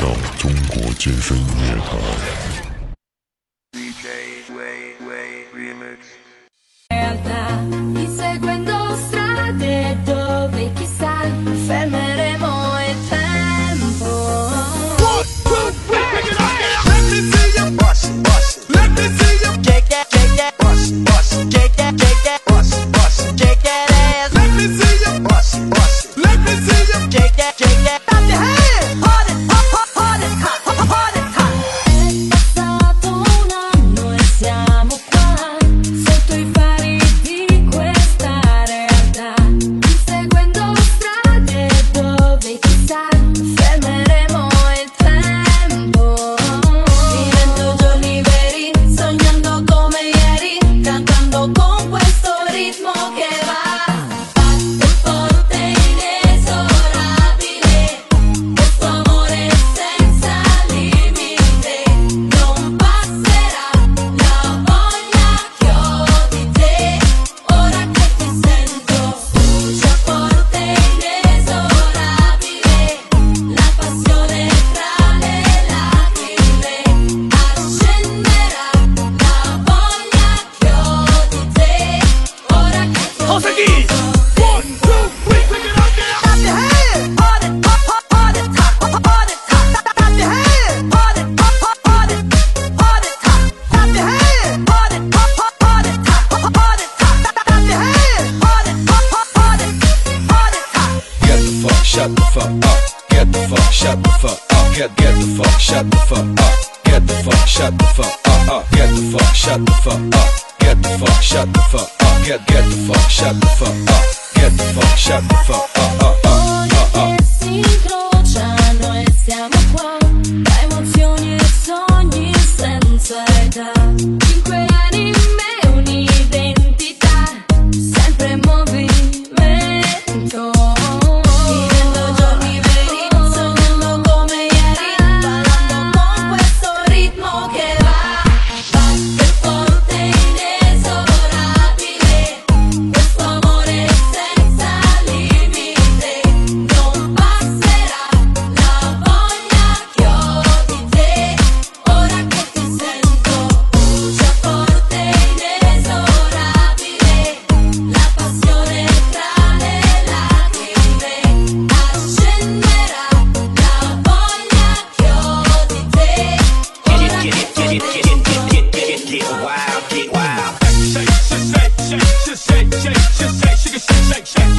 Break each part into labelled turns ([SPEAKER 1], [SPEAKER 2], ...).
[SPEAKER 1] 到中国健身音乐台。
[SPEAKER 2] shut the fuck up. Get the fuck, shut the fuck up. Get get the fuck, shut the fuck up. Get the
[SPEAKER 3] fuck, shut the fuck up. up, up, up, up.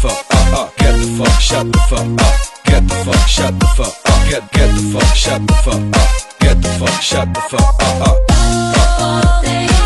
[SPEAKER 3] fuck up, uh, get the fuck, shut the fuck up. Get the fuck, shut the fuck up. Get get the fuck, shut the
[SPEAKER 2] fuck up. Get the fuck, shut the fuck up. Uh, uh. All
[SPEAKER 4] day.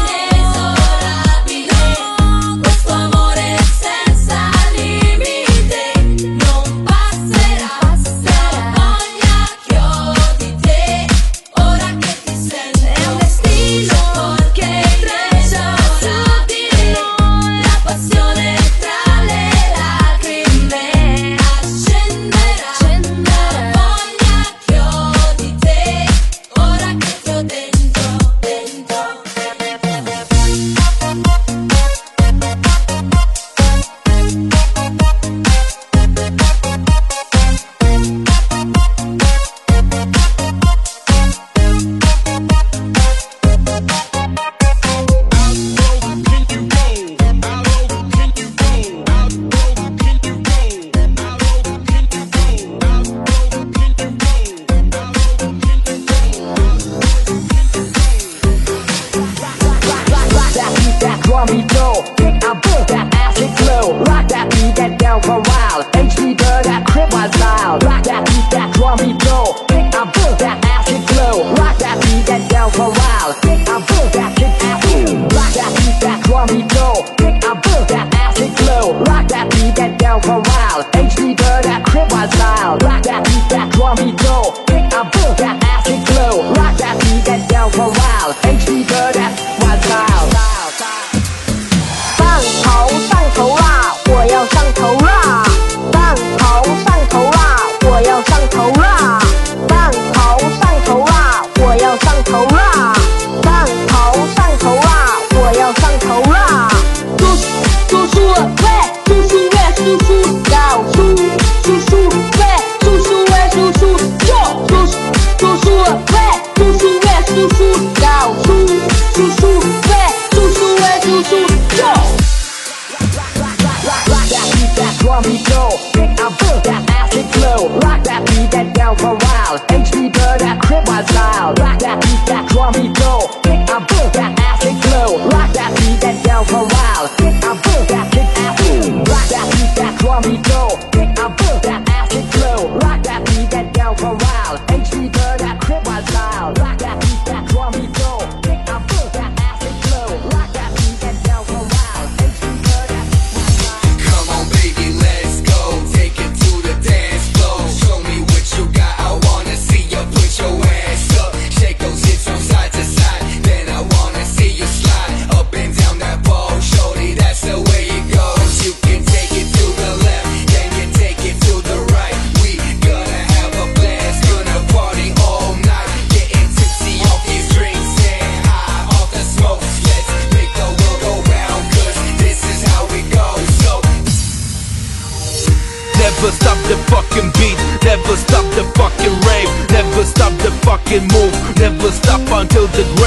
[SPEAKER 4] The grave,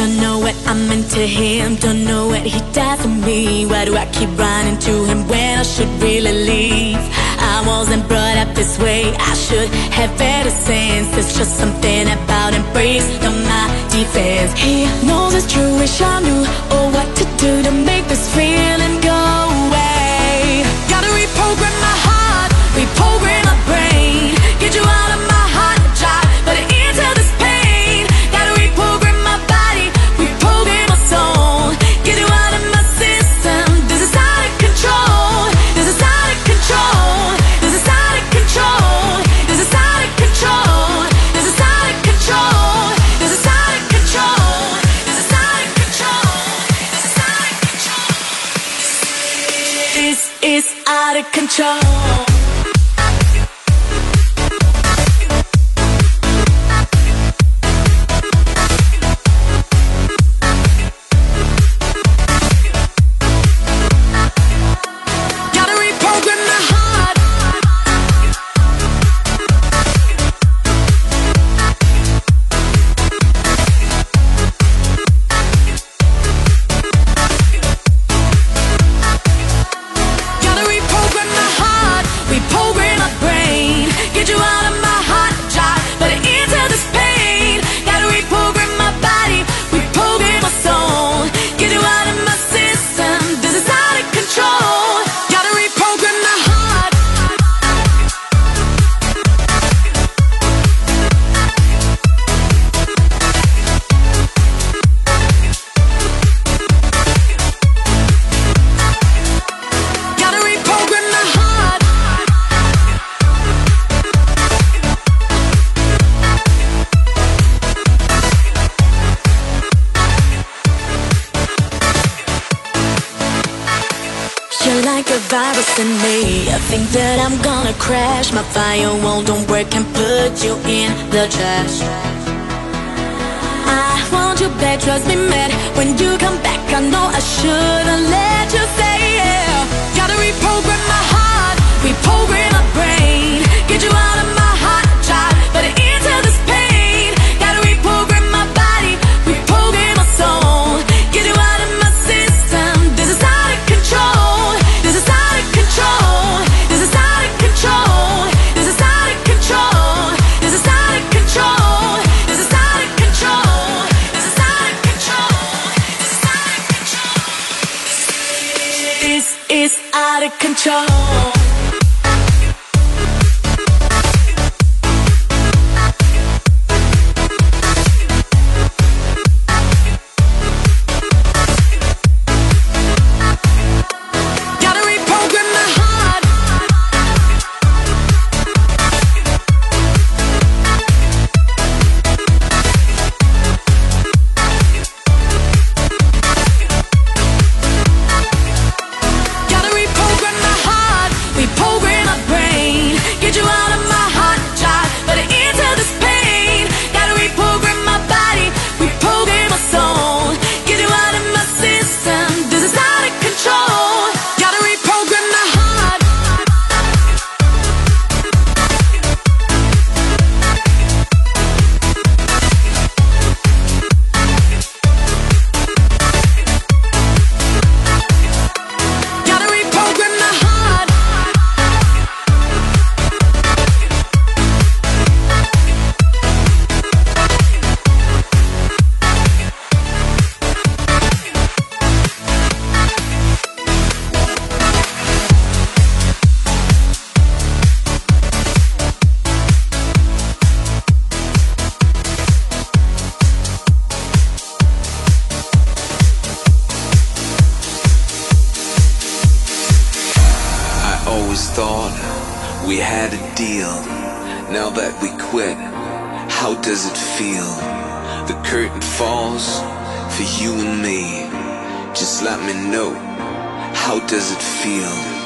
[SPEAKER 4] Don't know what I'm to him, don't know what he does to me. Why do I keep running to him when I should really leave? I wasn't brought up this way, I should have better sense. There's just something about him, breaks down my defense. He knows it's true, wish I knew, or what to do to make this feel. think that I'm gonna crash. My firewall don't work and put you in the trash. I want you back, trust me, mad When you come back, I know I should've
[SPEAKER 5] left always thought we had a deal. Now that we quit, how does it feel? The curtain falls for you and me. Just let me know, how does it feel?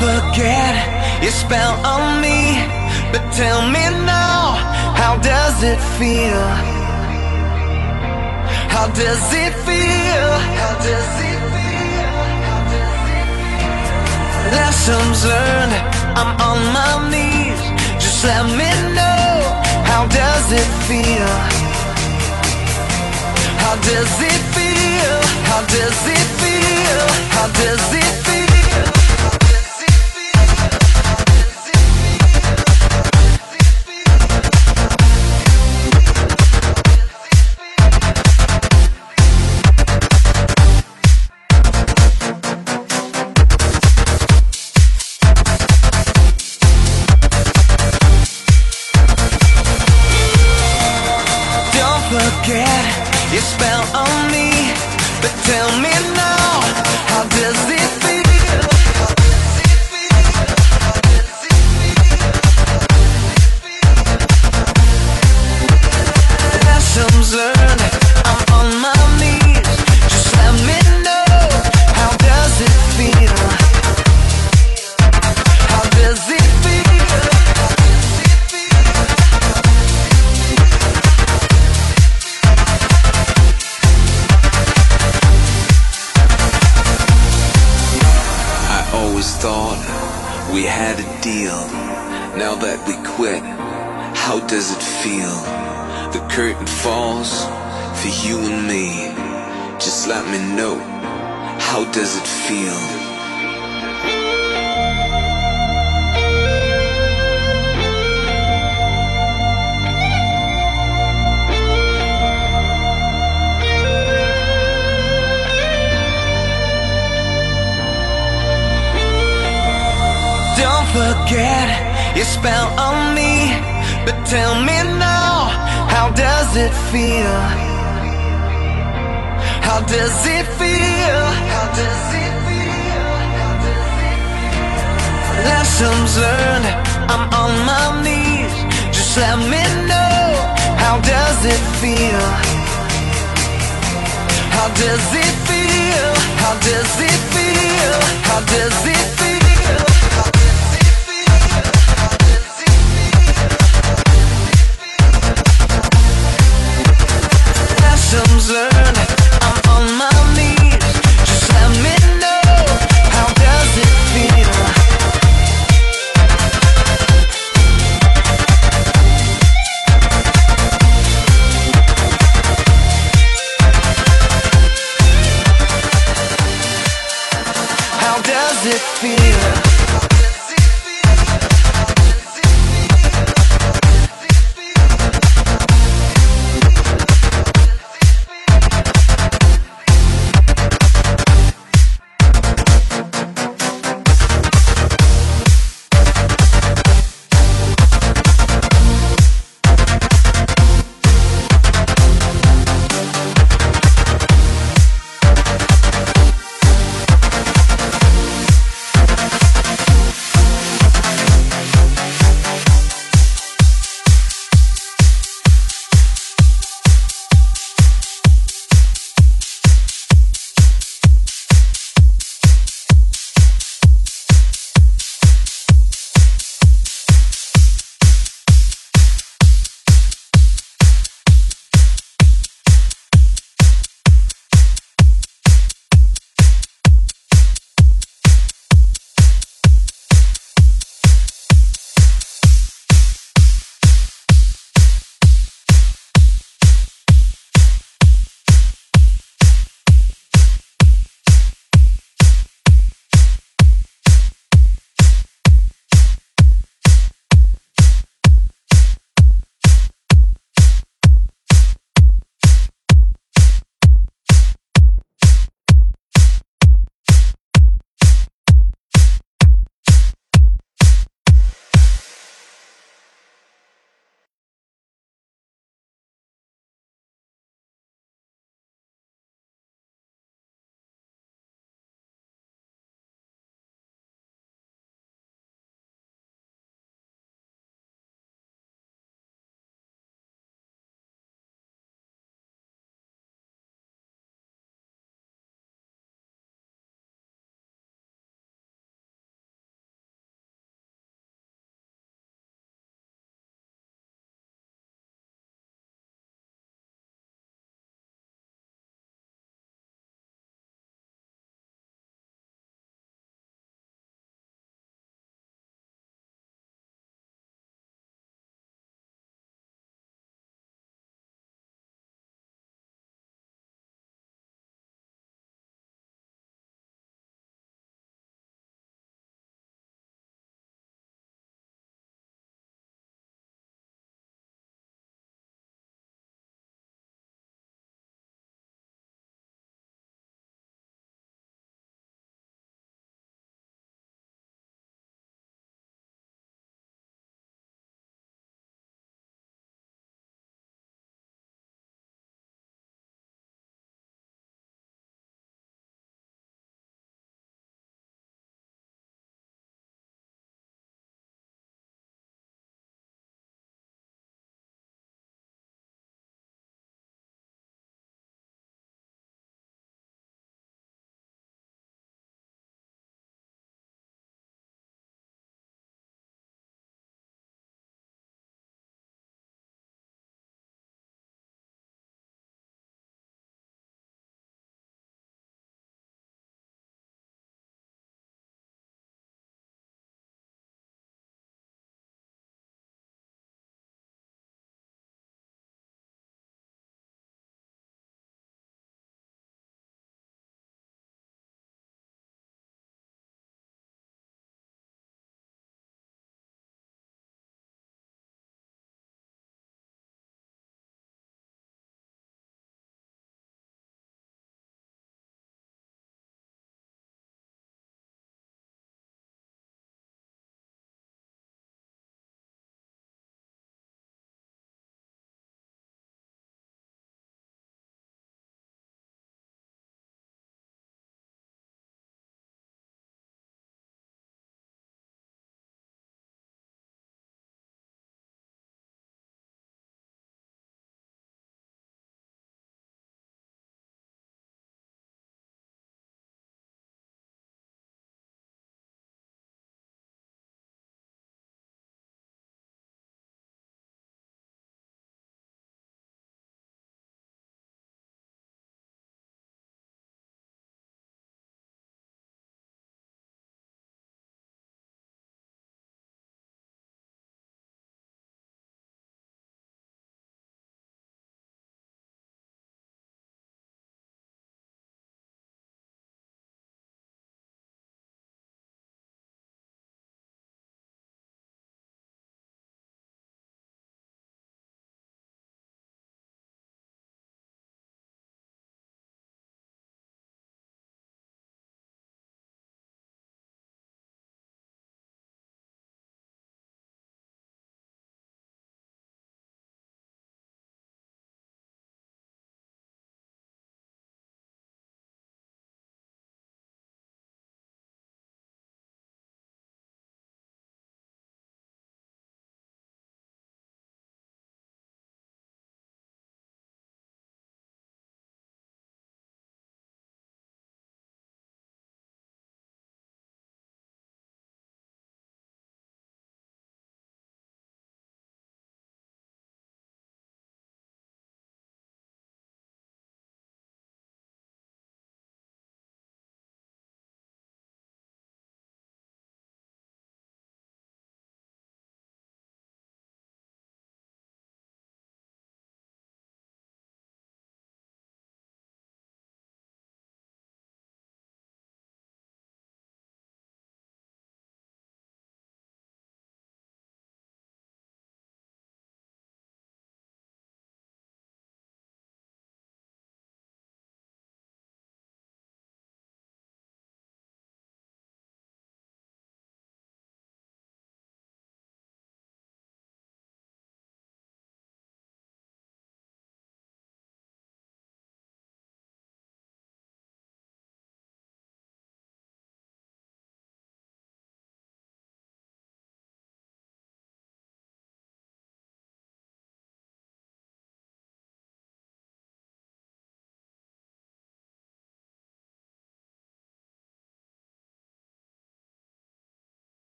[SPEAKER 6] Forget your spell on me. But tell me now, how does it feel? How does it feel? How does it feel? Lessons learned, I'm on my knees. Just let me know, how does it feel? How does it feel? How does it feel? How does it feel? How does it feel? How does it feel? How does it feel?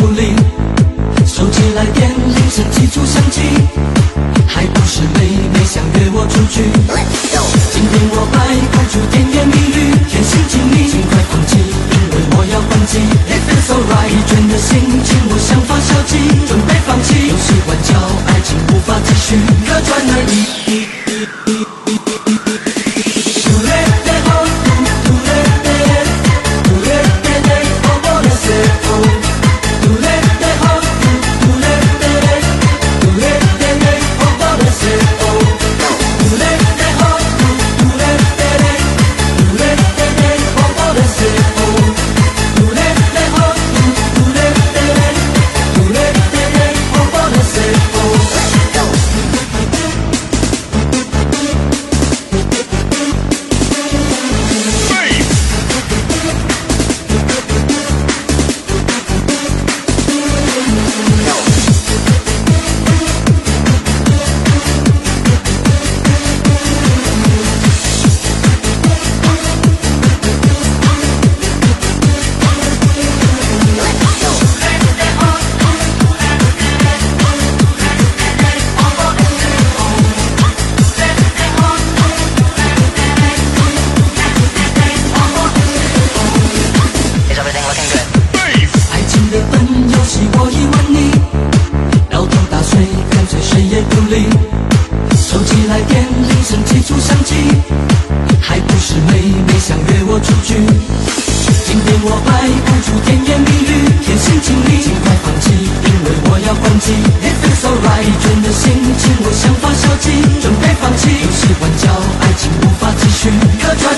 [SPEAKER 7] 无力，手机来电铃声急促响起，还不是妹妹想约我出去。今天我摆不出甜言蜜语，甜心请你尽快放弃，因为我要放弃。It feels alright，倦的心情我想发消极，准备放弃，游戏玩笑爱情无法继续，可叹而已。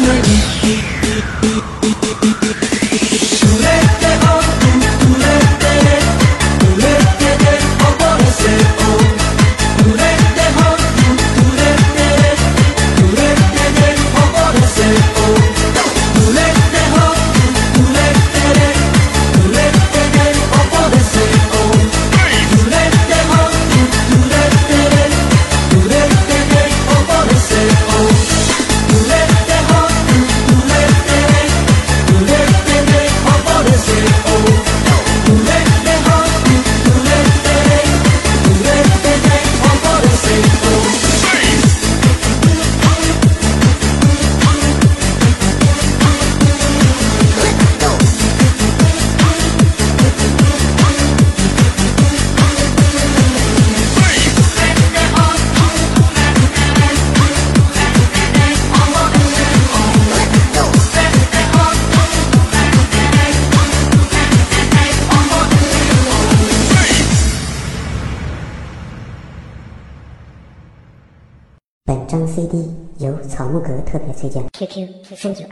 [SPEAKER 8] underneath. Сенджу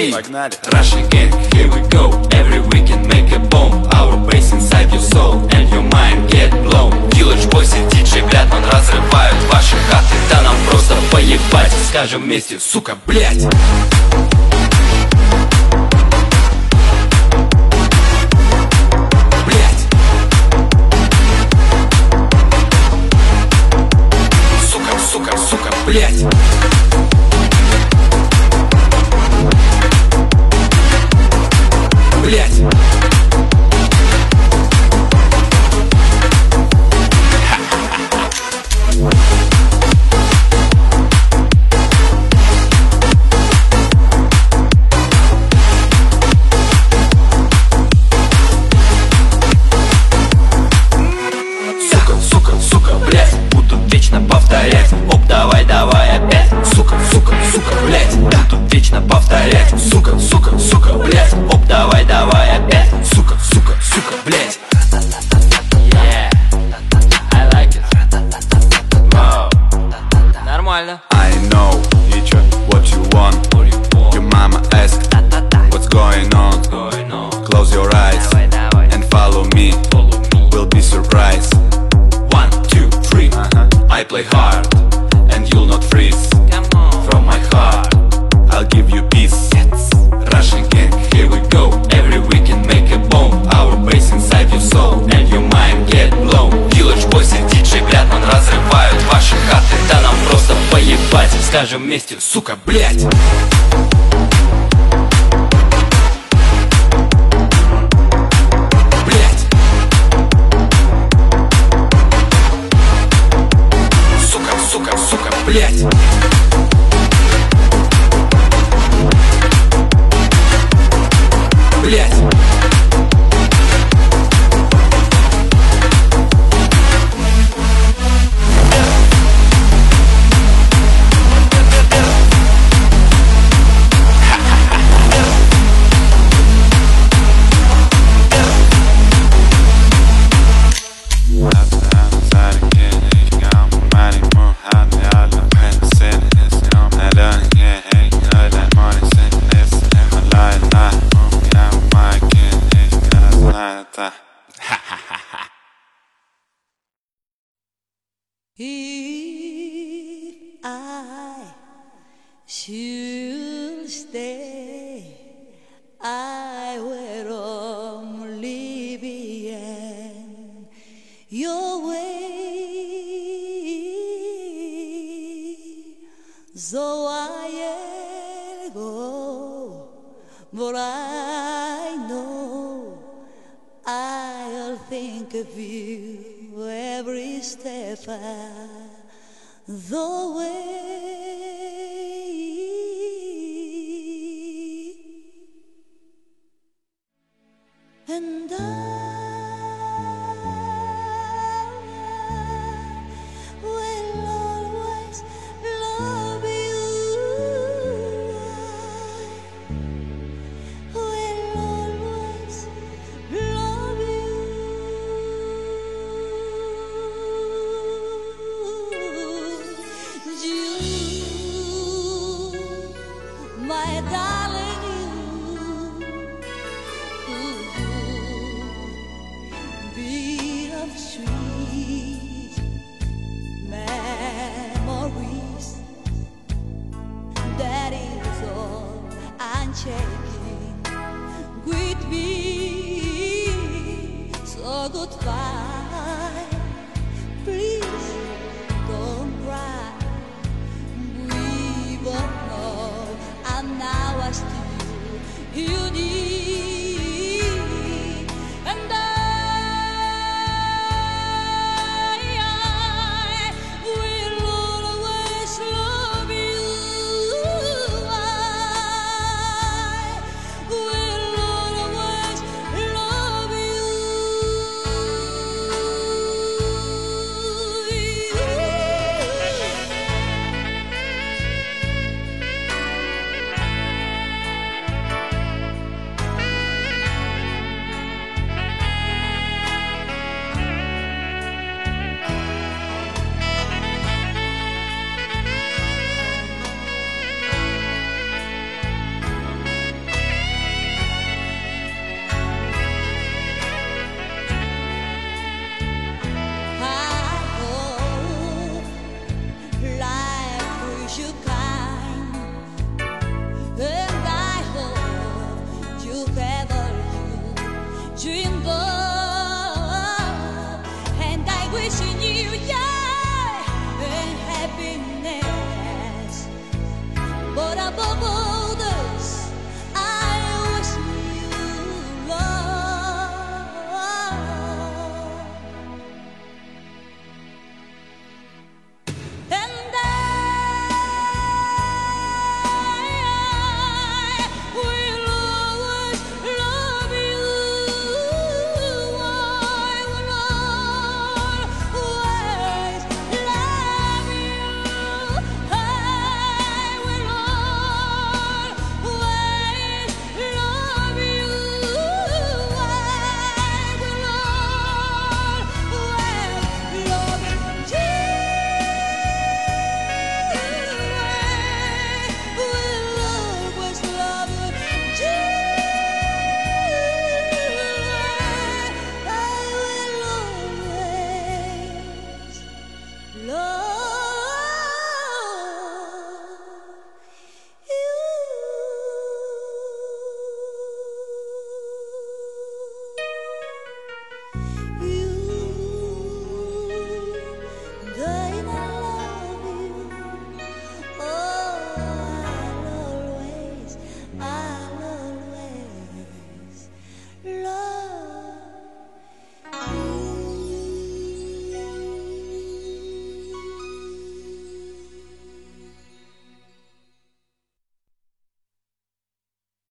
[SPEAKER 8] Погнали! Погнали!
[SPEAKER 9] Russian gang, here we go Every weekend make a bomb Our bass inside your soul And your mind get blown Village Boys и DJ Глядман разрывают ваши хаты Да нам просто поебать Скажем вместе, сука, блять! блять what you want. Your mama what's going on? Close your eyes and follow me. We'll be surprised.
[SPEAKER 10] One, two, three, uh-huh. I play hard And you'll not freeze. From my heart
[SPEAKER 9] I'll give you
[SPEAKER 10] стажем вместе, сука, блять
[SPEAKER 11] If I should stay, I will only be in your way. So I'll go, but I know I'll think of you every step of the way.